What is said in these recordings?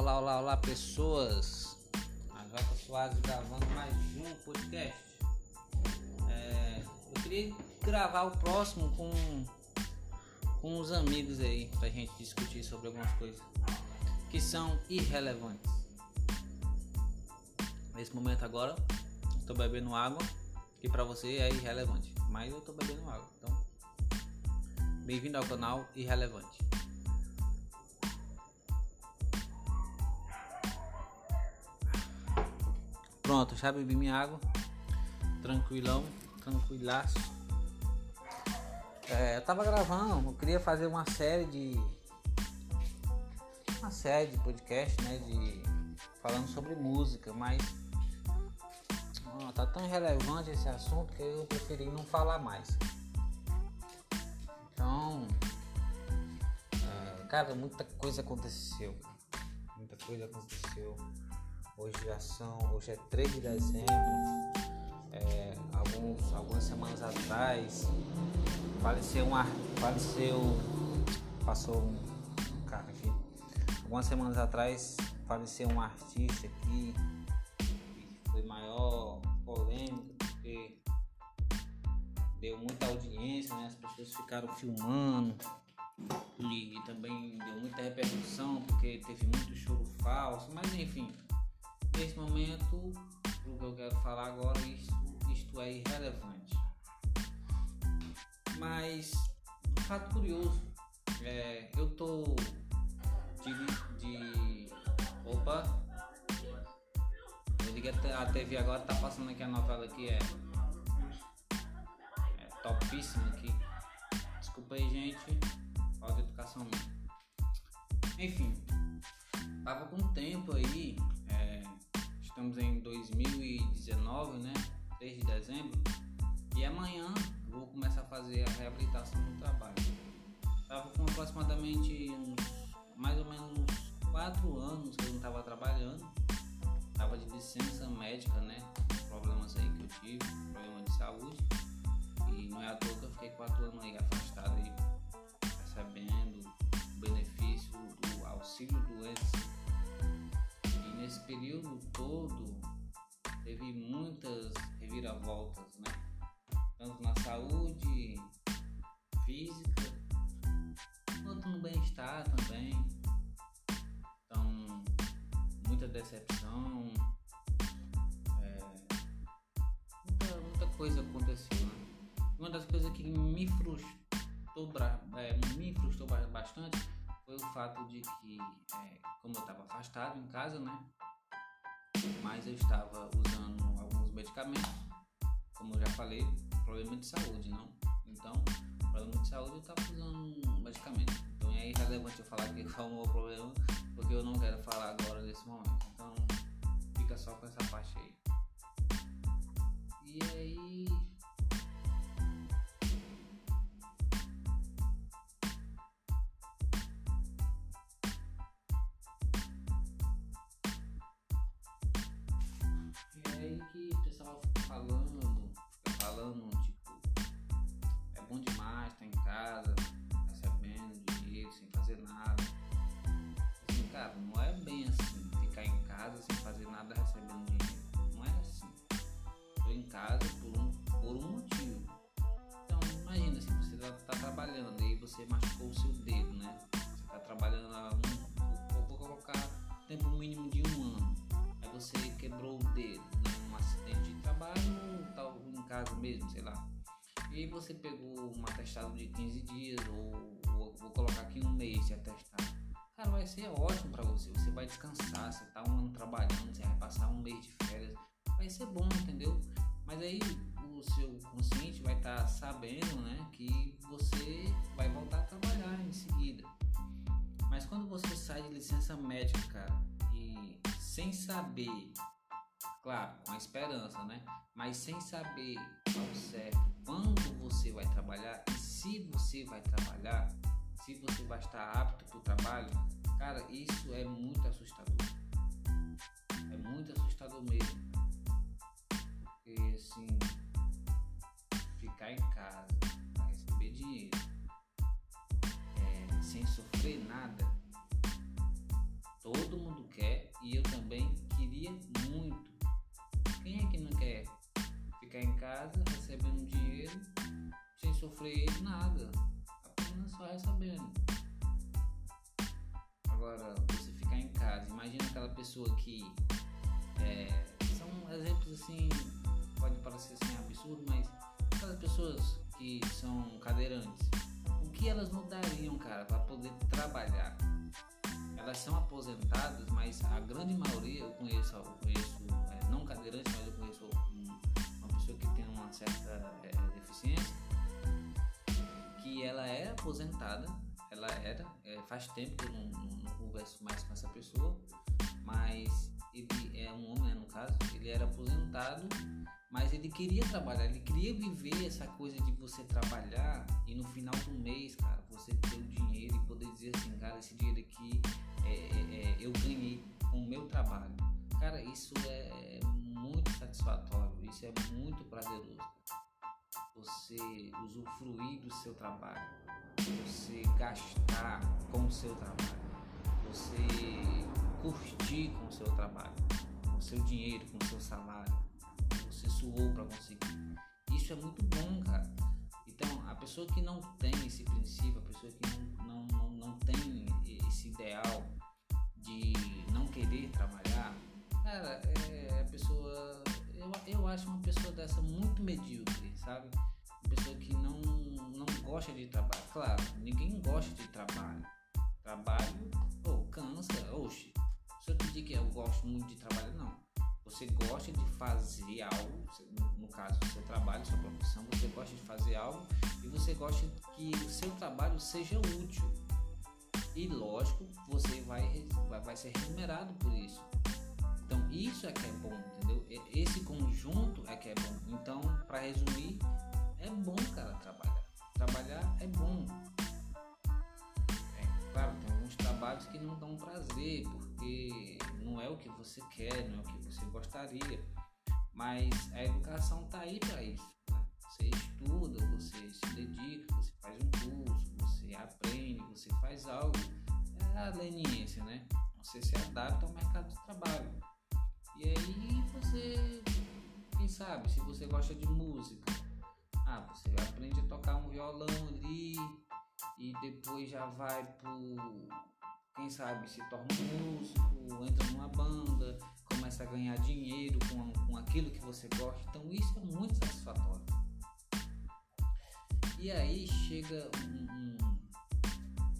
olá, olá, olá, pessoas. A Jota Soares gravando mais um podcast. É, eu queria gravar o próximo com, com os amigos aí, pra gente discutir sobre algumas coisas que são irrelevantes. Nesse momento agora, estou bebendo água, que pra você é irrelevante, mas eu tô bebendo água, então. Bem-vindo ao canal Irrelevante. Pronto, já bebi minha água. Tranquilão, tranquilaço. É, eu tava gravando, eu queria fazer uma série de. Uma série de podcast, né? De. Falando sobre música, mas. Ó, tá tão relevante esse assunto que eu preferi não falar mais. Então. É, cara, muita coisa aconteceu. Muita coisa aconteceu. Hoje já são, hoje é 3 de dezembro. É, alguns, algumas semanas atrás faleceu um faleceu passou um, cara aqui. Algumas semanas atrás faleceu um artista aqui que foi maior polêmica porque deu muita audiência, né? As pessoas ficaram filmando e também deu muita repercussão porque teve muito choro falso, mas enfim, nesse momento, o que eu quero falar agora, isto, isto é irrelevante. Mas, um fato curioso, é, eu tô de, de. Opa! Eu liguei a TV agora, tá passando aqui a novela que é. É topíssima aqui. Desculpa aí, gente. Falta educação mesmo. Enfim, tava com tempo aí estamos em 2019, né? 3 de dezembro. E amanhã vou começar a fazer a reabilitação do trabalho. Estava com aproximadamente uns, mais ou menos 4 anos que eu não estava trabalhando. Estava de licença médica, né? Problemas aí que eu tive, problema de saúde. E não é à toa que eu fiquei 4 anos aí afastado aí, recebendo o benefício do auxílio doença nesse período todo teve muitas reviravoltas, né? Tanto na saúde física quanto no bem-estar também. Então, muita decepção, é, muita, muita coisa aconteceu, né? Uma das coisas que me frustrou, é, me frustrou bastante fato de que, é, como eu estava afastado em casa, né? Mas eu estava usando alguns medicamentos, como eu já falei, problema de saúde, não? Então, problema de saúde eu estava usando medicamento. Então é irrelevante eu falar que qual é o meu problema, porque eu não quero falar agora nesse momento. Então, fica só com essa parte aí. E aí tipo, é bom demais estar em casa, recebendo dinheiro, sem fazer nada. Assim, cara, não é bem assim, ficar em casa sem fazer nada recebendo dinheiro. Não é assim. Estou em casa por um, por um motivo. Então, imagina, assim, você está tá trabalhando e você machucou o seu dedo, né? Você está trabalhando há um, vou colocar tempo mínimo de um ano. Aí você quebrou o dedo, né? acidente de trabalho, tal, em casa mesmo, sei lá. E aí você pegou um atestado de 15 dias, ou, ou vou colocar aqui um mês de atestado. Cara, vai ser ótimo para você. Você vai descansar, você tá um ano trabalhando, você vai passar um mês de férias. Vai ser bom, entendeu? Mas aí o seu consciente vai estar tá sabendo, né, que você vai voltar a trabalhar em seguida. Mas quando você sai de licença médica, cara, e sem saber Claro, com a esperança, né? Mas sem saber ao certo quando você vai trabalhar e se você vai trabalhar, se você vai estar apto para o trabalho, cara, isso é muito assustador. É muito assustador mesmo. Porque assim, ficar em casa receber dinheiro é, sem sofrer nada, todo mundo quer e eu também queria muito. É ficar em casa recebendo dinheiro sem sofrer nada? Apenas só recebendo. Agora, você ficar em casa, imagina aquela pessoa que. É, são exemplos assim, pode parecer assim absurdo, mas aquelas pessoas que são cadeirantes, o que elas mudariam, cara, para poder trabalhar? Elas são aposentadas, mas a grande maioria eu conheço, eu conheço é, não cadeirante, mas eu conheço uma certa é, deficiência, que ela é aposentada, ela era, é, faz tempo que eu não, não, converso mais com essa pessoa, mas ele é um homem, né, no caso, ele era aposentado, mas ele queria trabalhar, ele queria viver essa coisa de você trabalhar e no final do mês, cara, você ter o dinheiro e poder dizer assim, cara, esse dinheiro aqui é, é, é eu ganhei com o meu trabalho. Cara, isso é muito satisfatório, isso é muito prazeroso. Você usufruir do seu trabalho, você gastar com o seu trabalho, você curtir com o seu trabalho, com seu dinheiro, com o seu salário, você suou para conseguir. Isso é muito bom, cara. Então, a pessoa que não tem esse princípio, a pessoa que não, não, não tem esse ideal de não querer trabalhar, cara, é a pessoa. Eu, eu acho uma pessoa dessa muito medíocre, sabe? Uma pessoa que não, não gosta de trabalho. Claro, ninguém gosta de trabalho. Trabalho, ou oh, cansa, oxe. Se eu pedir que eu gosto muito de trabalho, não. Você gosta de fazer algo, no caso, seu trabalho, sua profissão, você gosta de fazer algo e você gosta que o seu trabalho seja útil. E lógico, você vai, vai, vai ser remunerado por isso. Então isso é que é bom, entendeu? Esse conjunto é que é bom. Então, para resumir, é bom, cara, trabalhar. Trabalhar é bom. É, claro, tem alguns trabalhos que não dão prazer, porque não é o que você quer, não é o que você gostaria. Mas a educação tá aí para isso. Né? Você estuda, você se dedica, você faz um curso, você aprende, você faz algo. É a leniência, né? Você se adapta ao mercado de trabalho. E aí você, quem sabe, se você gosta de música, ah, você aprende a tocar um violão ali e depois já vai pro, quem sabe, se torna um músico, entra numa banda, começa a ganhar dinheiro com, com aquilo que você gosta. Então isso é muito satisfatório. E aí chega um, um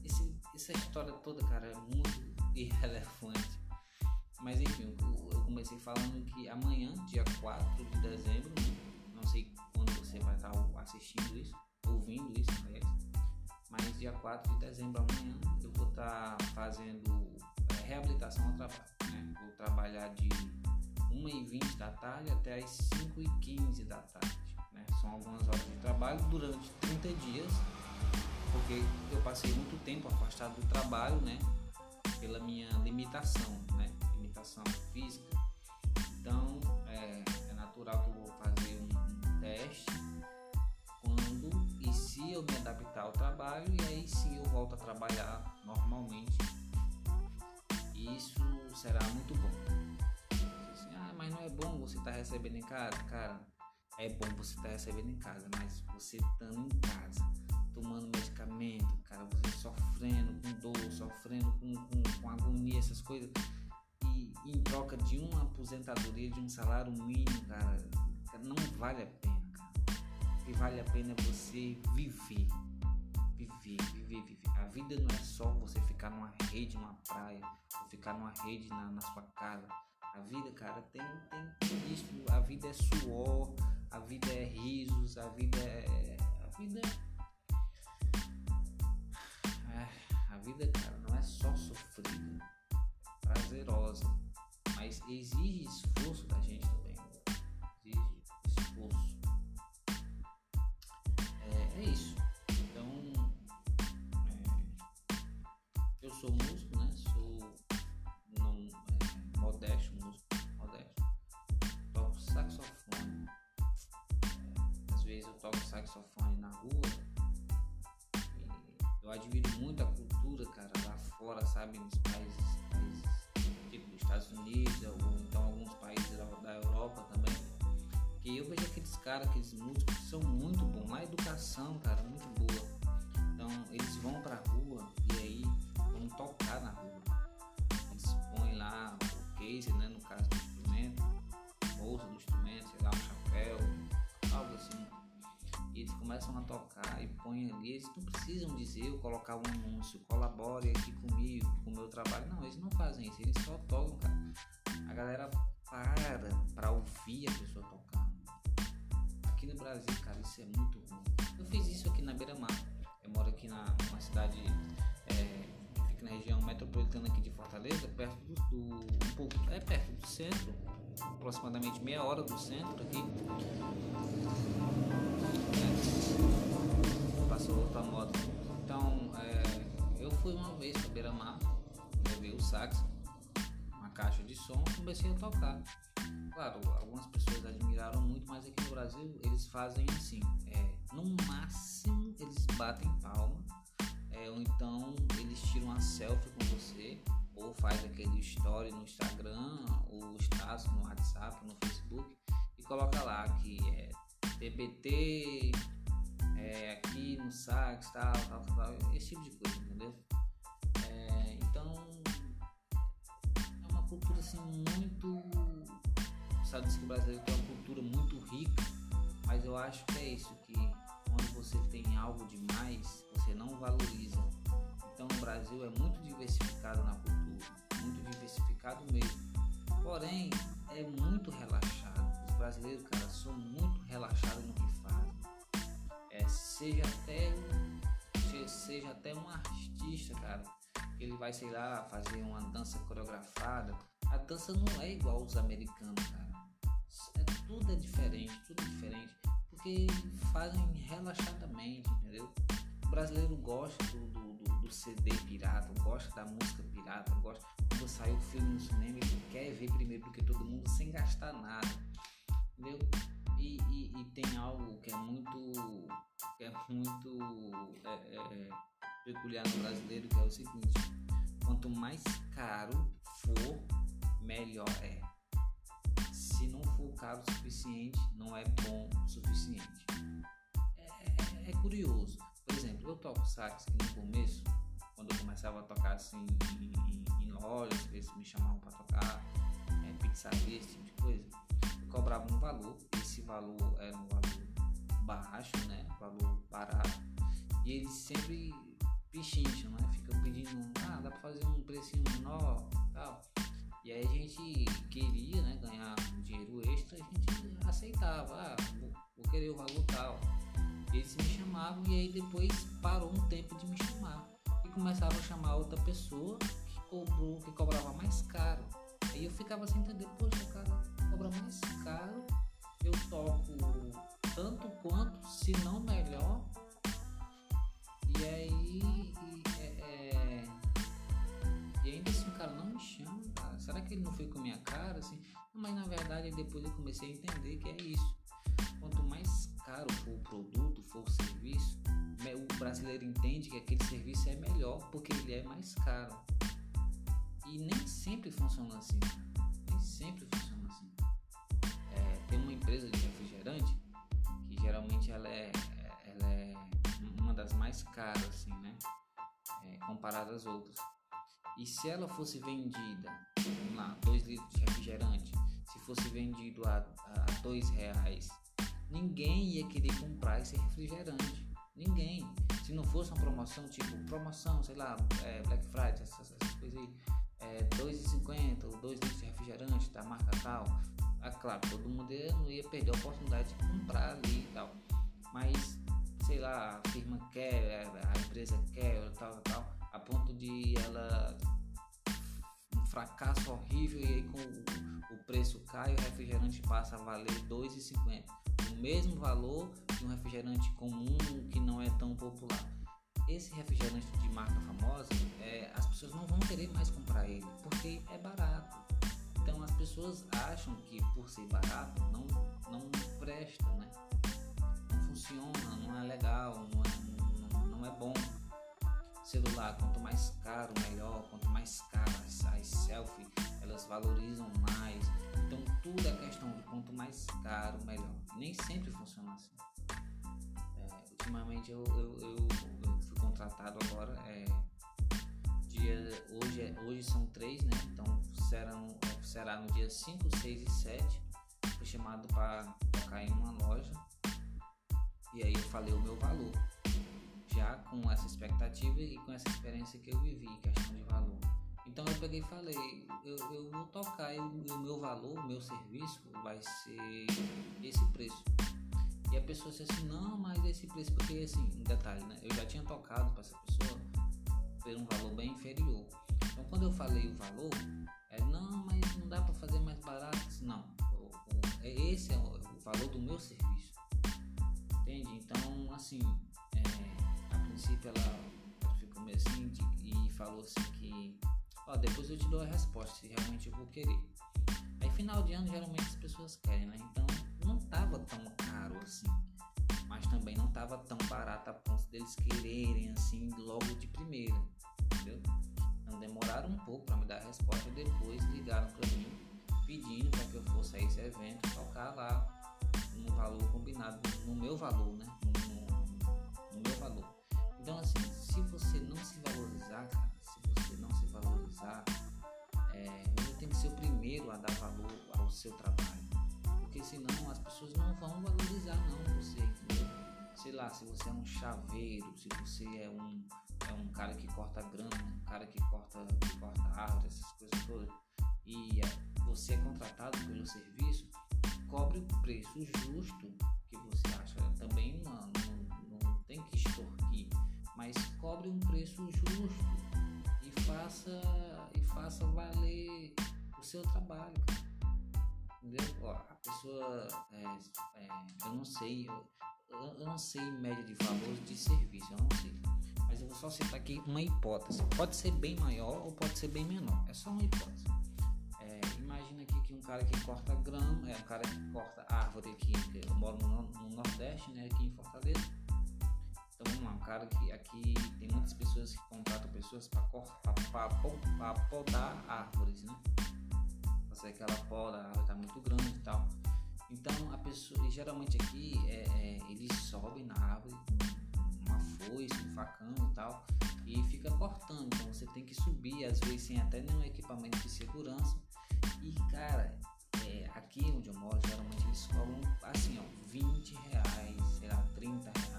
esse, essa história toda, cara, é muito irrelevante. Mas enfim, eu comecei falando que amanhã, dia 4 de dezembro, não sei quando você vai estar assistindo isso, ouvindo isso, aliás, mas dia 4 de dezembro amanhã eu vou estar fazendo é, reabilitação ao trabalho. Né? Vou trabalhar de 1h20 da tarde até as 5h15 da tarde. Né? São algumas horas de trabalho durante 30 dias, porque eu passei muito tempo afastado do trabalho, né? Pela minha limitação, né? Limitação física. Então é, é natural que eu vou fazer um, um, teste quando e se eu me adaptar ao trabalho e aí sim eu volto a trabalhar normalmente. Isso será muito bom. Assim, ah, mas não é bom você estar tá recebendo em casa, cara. É bom você estar tá recebendo em casa, mas você estando em casa, tomando medicamento, cara, você sofrendo com dor, sofrendo com, com, com agonia, essas coisas em troca de uma aposentadoria, de um salário mínimo, cara, não vale a pena, cara. O que vale a pena é você viver. Viver, viver, viver. A vida não é só você ficar numa rede, numa praia, ou ficar numa rede na, na sua casa. A vida, cara, tem, tem, isso. A vida é suor, a vida é risos, a vida é. A vida é. A vida, cara, não é só sofrida, é prazerosa. Mas exige esforço da gente também. Exige esforço. É, é isso. Então, é, eu sou músico, né? Sou não, é, modesto, músico modesto. Toco saxofone. É, às vezes eu toco saxofone na rua. eu admiro muito a cultura, cara, lá fora, sabe? Nos países, Estados Unidos, ou então alguns países da Europa também. Que eu vejo aqueles caras, aqueles músicos que são muito bons. A educação, cara, muito boa. Então eles vão pra rua e aí vão tocar na rua. Eles põem lá o case, né? No caso do instrumento, bolsa do instrumento, sei lá, um chapéu, eles começam a tocar e põem ali. Eles não precisam dizer ou colocar um anúncio, colabore aqui comigo, com o meu trabalho. Não, eles não fazem isso, eles só tocam, cara. A galera para pra ouvir a pessoa tocando. Aqui no Brasil, cara, isso é muito ruim. Eu fiz isso aqui na Beira-Mar. Eu moro aqui na uma cidade é, que fica na região metropolitana aqui de Fortaleza, perto do, do um pouco, é perto do centro, aproximadamente meia hora do centro aqui. É, passou outra moto. Então, é, eu fui uma vez para Beira-Mar, levei o sax, uma caixa de som, comecei a tocar. Claro, algumas pessoas admiraram muito, mas aqui no Brasil eles fazem assim, é, no máximo eles batem palma, é, ou então eles tiram uma selfie com você, ou faz aquele story no Instagram, ou status no WhatsApp, no Facebook, e coloca lá que é TBT, é, aqui no sax, tal, tal, tal, esse tipo de coisa, entendeu? É, então é uma cultura assim muito. Sabe que o brasileiro tem uma cultura muito rica, mas eu acho que é isso, que quando você tem algo demais, você não valoriza. Então o Brasil é muito diversificado na cultura, diversificado mesmo. Porém, é muito relaxado. Os brasileiros, cara, são muito relaxados no que fazem. É, seja até seja até um artista, cara, ele vai, sei lá, fazer uma dança coreografada. A dança não é igual aos americanos, cara. É, tudo é diferente, tudo é diferente. Porque fazem relaxadamente, entendeu? Brasileiro gosta do, do, do CD pirata, gosta da música pirata, gosta. Quando sai o filme no cinema, ele quer ver primeiro do que todo mundo sem gastar nada, entendeu? E, e, e tem algo que é muito, que é muito é, é, peculiar no brasileiro, que é o seguinte: quanto mais caro for, melhor é. Se não for caro o suficiente, não é bom o suficiente. É, é, é curioso. Por exemplo, eu toco sax no começo, quando eu começava a tocar assim em, em, em lojas, eles me chamavam para tocar, é, pizzaria, esse tipo de coisa, eu cobrava um valor, esse valor era um valor baixo, né? Um valor barato. E eles sempre pichincham, né? Ficam pedindo, ah, dá pra fazer um precinho menor tal. E aí a gente queria né, ganhar um dinheiro extra, a gente aceitava, ah, vou, vou querer o valor tal. Eles me chamavam e aí depois parou um tempo de me chamar. E começaram a chamar outra pessoa que, cobrou, que cobrava mais caro. Aí eu ficava sem entender, poxa, cara cobra mais caro, eu toco tanto quanto, se não melhor. E aí e, é, é, e ainda assim o cara não me chama, cara. Será que ele não foi com minha cara? Assim? Mas na verdade depois eu comecei a entender que é isso. Quanto mais caro o produto, for serviço, o brasileiro entende que aquele serviço é melhor porque ele é mais caro. E nem sempre funciona assim. Nem sempre funciona assim. É, tem uma empresa de refrigerante que geralmente ela é, ela é uma das mais caras, assim, né? É, comparada às outras. E se ela fosse vendida, vamos lá, 2 litros de refrigerante, se fosse vendido a, a dois reais, ninguém ia querer comprar esse refrigerante. Ninguém. Se não fosse uma promoção, tipo promoção, sei lá, é, Black Friday, essas, essas coisas aí, é, 2,50 ou 2 litros de refrigerante da marca tal. Ah, claro, todo mundo ia, não ia perder a oportunidade de comprar ali e tal. Mas, sei lá, a firma quer, a empresa quer, tal, tal, a ponto de ela um fracasso horrível e aí com o, o preço cai, o refrigerante passa a valer 2,50 o mesmo valor de um refrigerante comum que não é tão popular. Esse refrigerante de marca famosa, é, as pessoas não vão querer mais comprar ele porque é barato. Então as pessoas acham que por ser barato não, não presta, né? Não funciona, não é legal, não é, não, não é bom. Celular, quanto mais caro, melhor. Quanto mais caras as selfies, elas valorizam mais. Então tudo é questão de quanto mais caro, melhor. Nem sempre funciona assim. É, ultimamente eu, eu, eu, eu, fui contratado agora. É, dia, hoje, é, hoje são três, né? Então serão, será no dia 5, 6 e 7. Fui chamado para tocar em uma loja. E aí eu falei o meu valor já com essa expectativa e com essa experiência que eu vivi, questão de valor. Então eu peguei e falei, eu, eu vou tocar e o meu valor, o meu serviço vai ser esse preço. E a pessoa disse assim, não, mas esse preço, porque assim, um detalhe, né? Eu já tinha tocado para essa pessoa por um valor bem inferior. Então quando eu falei o valor, é não, mas não dá para fazer mais barato. Não, o, o, é, esse é o, o valor do meu serviço. Entende? Então, assim, princípio ela ficou meio assim e falou assim que ó, depois eu te dou a resposta se realmente eu vou querer. Aí final de ano geralmente as pessoas querem, né? Então não tava tão caro assim. Mas também não tava tão barato a ponto deles quererem assim logo de primeira. Entendeu? Então demoraram um pouco para me dar a resposta e depois ligaram para mim pedindo para que eu fosse a esse evento tocar lá no valor combinado, no meu valor, né? No, no, no meu valor. Então, assim, se você não se valorizar, cara, se você não se valorizar, é, você tem que ser o primeiro a dar valor ao seu trabalho. Porque senão as pessoas não vão valorizar não você? Sei lá, se você é um chaveiro, se você é um, é um cara que corta grama, um cara que corta, que corta árvore, essas coisas todas, e você é contratado pelo serviço, cobre o preço justo que você acha. Também não, mas cobre um preço justo e faça e faça valer o seu trabalho, entendeu? Ó, a pessoa, é, é, eu não sei, eu, eu, não sei média de valores de serviço, eu não sei, mas eu vou só citar aqui uma hipótese. Pode ser bem maior ou pode ser bem menor, é só uma hipótese. É, imagina aqui que um cara que corta grama, é um cara que corta árvore aqui, eu moro no, no Nordeste, né, aqui em Fortaleza então vamos lá, cara que aqui tem muitas pessoas que contratam pessoas para podar árvores, né? Fazer aquela poda, a árvore está muito grande e tal. Então a pessoa, e geralmente aqui é, é, ele sobe na árvore com uma foice, um facão e tal, e fica cortando. Então você tem que subir, às vezes sem até nenhum equipamento de segurança. E cara, é, aqui onde eu moro, geralmente eles cobram assim, ó, 20 reais, sei lá, 30 reais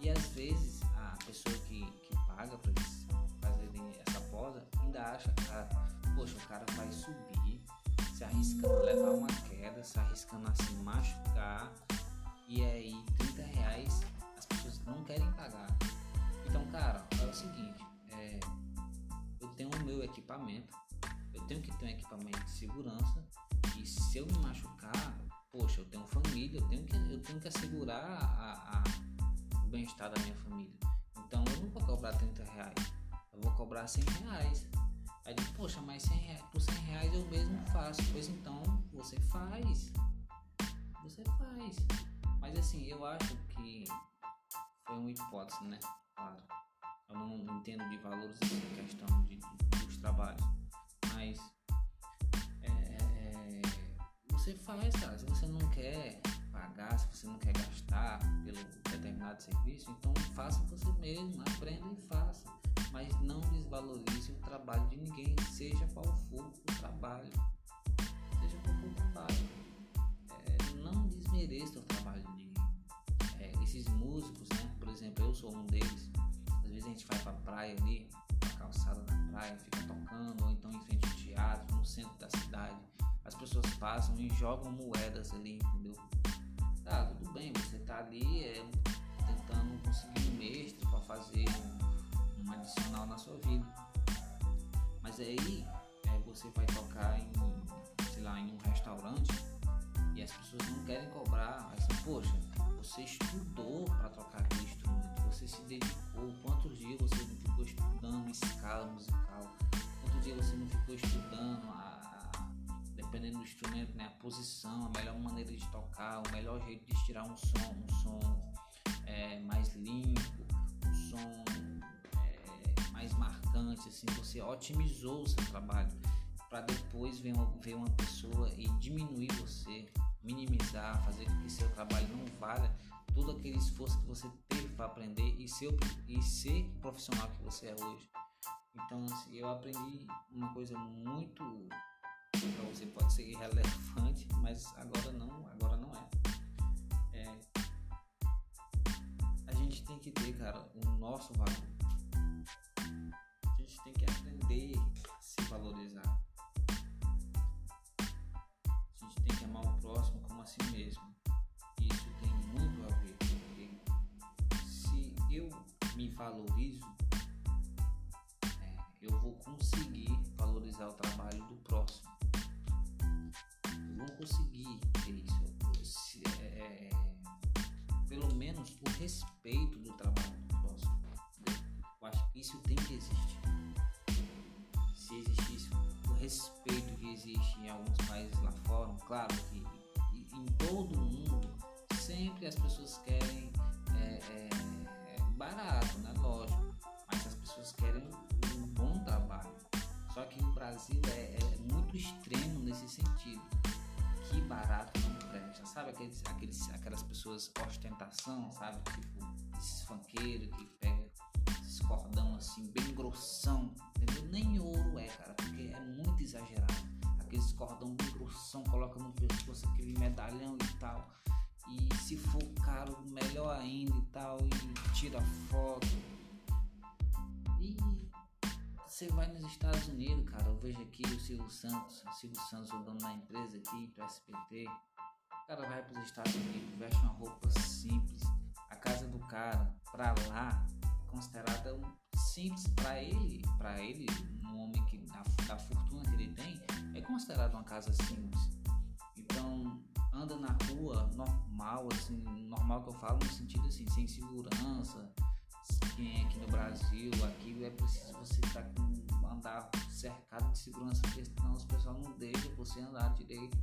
e às vezes a pessoa que, que paga para eles fazerem essa posa ainda acha, cara, poxa, o cara vai subir, se arriscando a levar uma queda, se arriscando a se machucar, e aí 30 reais as pessoas não querem pagar. Então, cara, é o seguinte, é, eu tenho o meu equipamento, eu tenho que ter um equipamento de segurança, e se eu me machucar, poxa, eu tenho família, eu tenho que, eu tenho que assegurar a, a bem-estar da minha família. Então eu não vou cobrar 30 reais, eu vou cobrar 100 reais. Aí ele, poxa, mas 100 reais, por 100 reais eu mesmo faço. Pois então você faz. Você faz. Mas assim, eu acho que foi uma hipótese, né? Claro. Eu não entendo de valores em questão de, dos trabalhos. Mas é, é, você faz, cara. Se você não quer pagar, se você não quer gastar pelo determinado serviço, então faça você mesmo, aprenda e faça. Mas não desvalorize o trabalho de ninguém, seja qual for o trabalho. Seja qual for o trabalho. É, não desmereça o trabalho de ninguém. É, esses músicos, né? Por exemplo, eu sou um deles. Às vezes a gente vai pra praia ali, na calçada da praia, fica tocando, ou então em frente ao teatro, no centro da cidade. As pessoas passam e jogam moedas ali, entendeu? Tá, tudo bem, você tá ali é, tentando conseguir um mestre para fazer um, um, adicional na sua vida. Mas aí é, você vai tocar em, sei lá, em um restaurante e as pessoas não querem cobrar, mas poxa, você estudou para tocar aquele instrumento, você se dedicou, quantos dias você não ficou estudando escala musical, quantos dias você não ficou estudando dependendo do instrumento, né, a posição, a melhor maneira de tocar, o melhor jeito de tirar um som, um som é, mais limpo, um som é, mais marcante, assim, você otimizou o seu trabalho para depois ver uma, ver uma pessoa e diminuir você, minimizar, fazer com que seu trabalho não valha todo aquele esforço que você teve para aprender e ser, e ser profissional que você é hoje. Então, assim, eu aprendi uma coisa muito para você pode ser irrelevante, mas agora não, agora não é. é. A gente tem que ter, cara, o nosso valor. A gente tem que aprender a se valorizar. A gente tem que amar o próximo como a si mesmo. Isso tem muito a ver, porque se eu me valorizo, é, eu vou conseguir valorizar o trabalho do próximo vão conseguir ter isso. É, pelo menos o respeito do trabalho do próximo. Eu acho que isso tem que existir. Se existisse o respeito que existe em alguns países lá fora, claro que em todo o mundo sempre as pessoas querem é, é, barato, né? Lógico. Mas as pessoas querem um bom trabalho. Só que no Brasil é, é muito extremo nesse sentido que barato não presta. Sabe aqueles, aqueles, aquelas pessoas ostentação, sabe? Tipo, esses funkeiros que pegam esses cordão assim, bem grossão, entendeu? Nem ouro é, cara, porque é muito exagerado. Aqueles cordão bem grossão, coloca no pescoço aquele medalhão e tal. E se for caro, melhor ainda e tal. E tira foto. E você vai nos Estados Unidos, cara, eu vejo aqui o Silvio Santos, o Silvio Santos, o dono da empresa aqui, do SPT. O cara vai para os Estados Unidos, veste uma roupa simples. A casa do cara, para lá, é considerada simples para ele, para ele, um homem que da, da fortuna que ele tem, é considerado uma casa simples. Então, anda na rua normal, assim, normal que eu falo no sentido assim, sem segurança, quem é aqui no Brasil, aqui é preciso você estar tá com andar cercado de segurança, porque senão os pessoal não deixam você andar direito.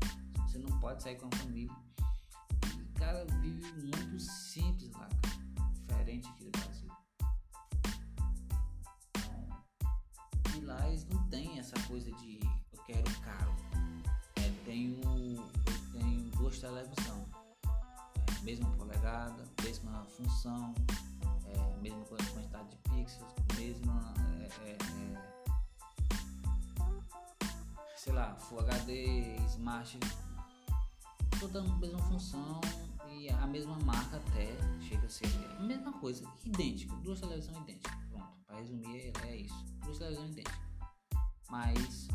Você não pode sair com a família. E cara vive muito simples lá, cara. Diferente aqui do Brasil. Então, e lá eles não tem essa coisa de eu quero caro. É, tenho, eu tenho duas televisões. É, mesma polegada, mesma função, mesma quantidade de pixels, mesma. É, é, é, sei lá, Full HD, Smart, toda a mesma função e a mesma marca até, chega a ser a mesma coisa, idêntica, duas televisões idênticas. Pronto, para resumir é isso, duas televisões idênticas. Mas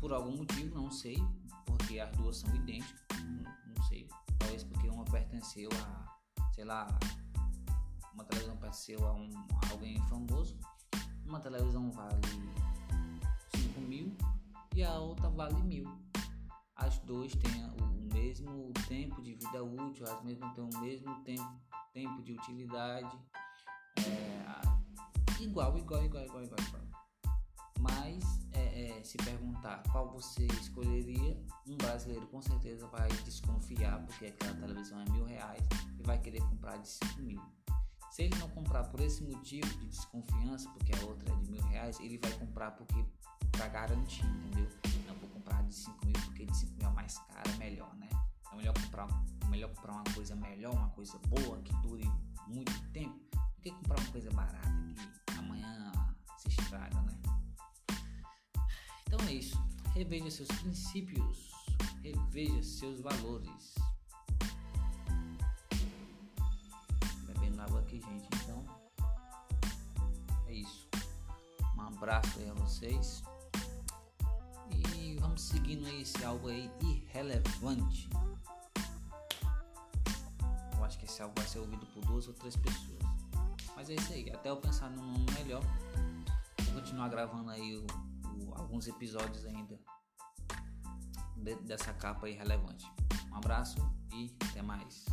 por algum motivo, não sei, porque as duas são idênticas, não, não sei, talvez porque uma pertenceu a, sei lá, uma televisão pertenceu a, um, a alguém famoso, uma televisão vale 5 mil e a outra vale mil. As duas têm o mesmo tempo de vida útil, as mesmas têm o mesmo tempo, tempo de utilidade. É, igual, igual, igual, igual, igual, igual. Mas é, é, se perguntar qual você escolheria, um brasileiro com certeza vai desconfiar porque aquela televisão é mil reais e vai querer comprar de 5 mil. Se ele não comprar por esse motivo de desconfiança, porque a outra é de mil reais, ele vai comprar porque para garantir, entendeu? Não vou comprar de 5 mil porque de 5 mil é mais caro, é melhor, né? É melhor comprar, melhor comprar uma coisa melhor, uma coisa boa, que dure muito tempo, do que comprar uma coisa barata que amanhã se estraga, né? Então é isso. Reveja seus princípios, reveja seus valores. Aqui, gente. Então, é isso. Um abraço aí a vocês. E vamos seguindo aí esse algo aí irrelevante. Eu acho que esse algo vai ser ouvido por duas ou três pessoas. Mas é isso aí. Até eu pensar num nome melhor. Vou continuar gravando aí o, o, alguns episódios ainda de, dessa capa irrelevante. Um abraço e até mais.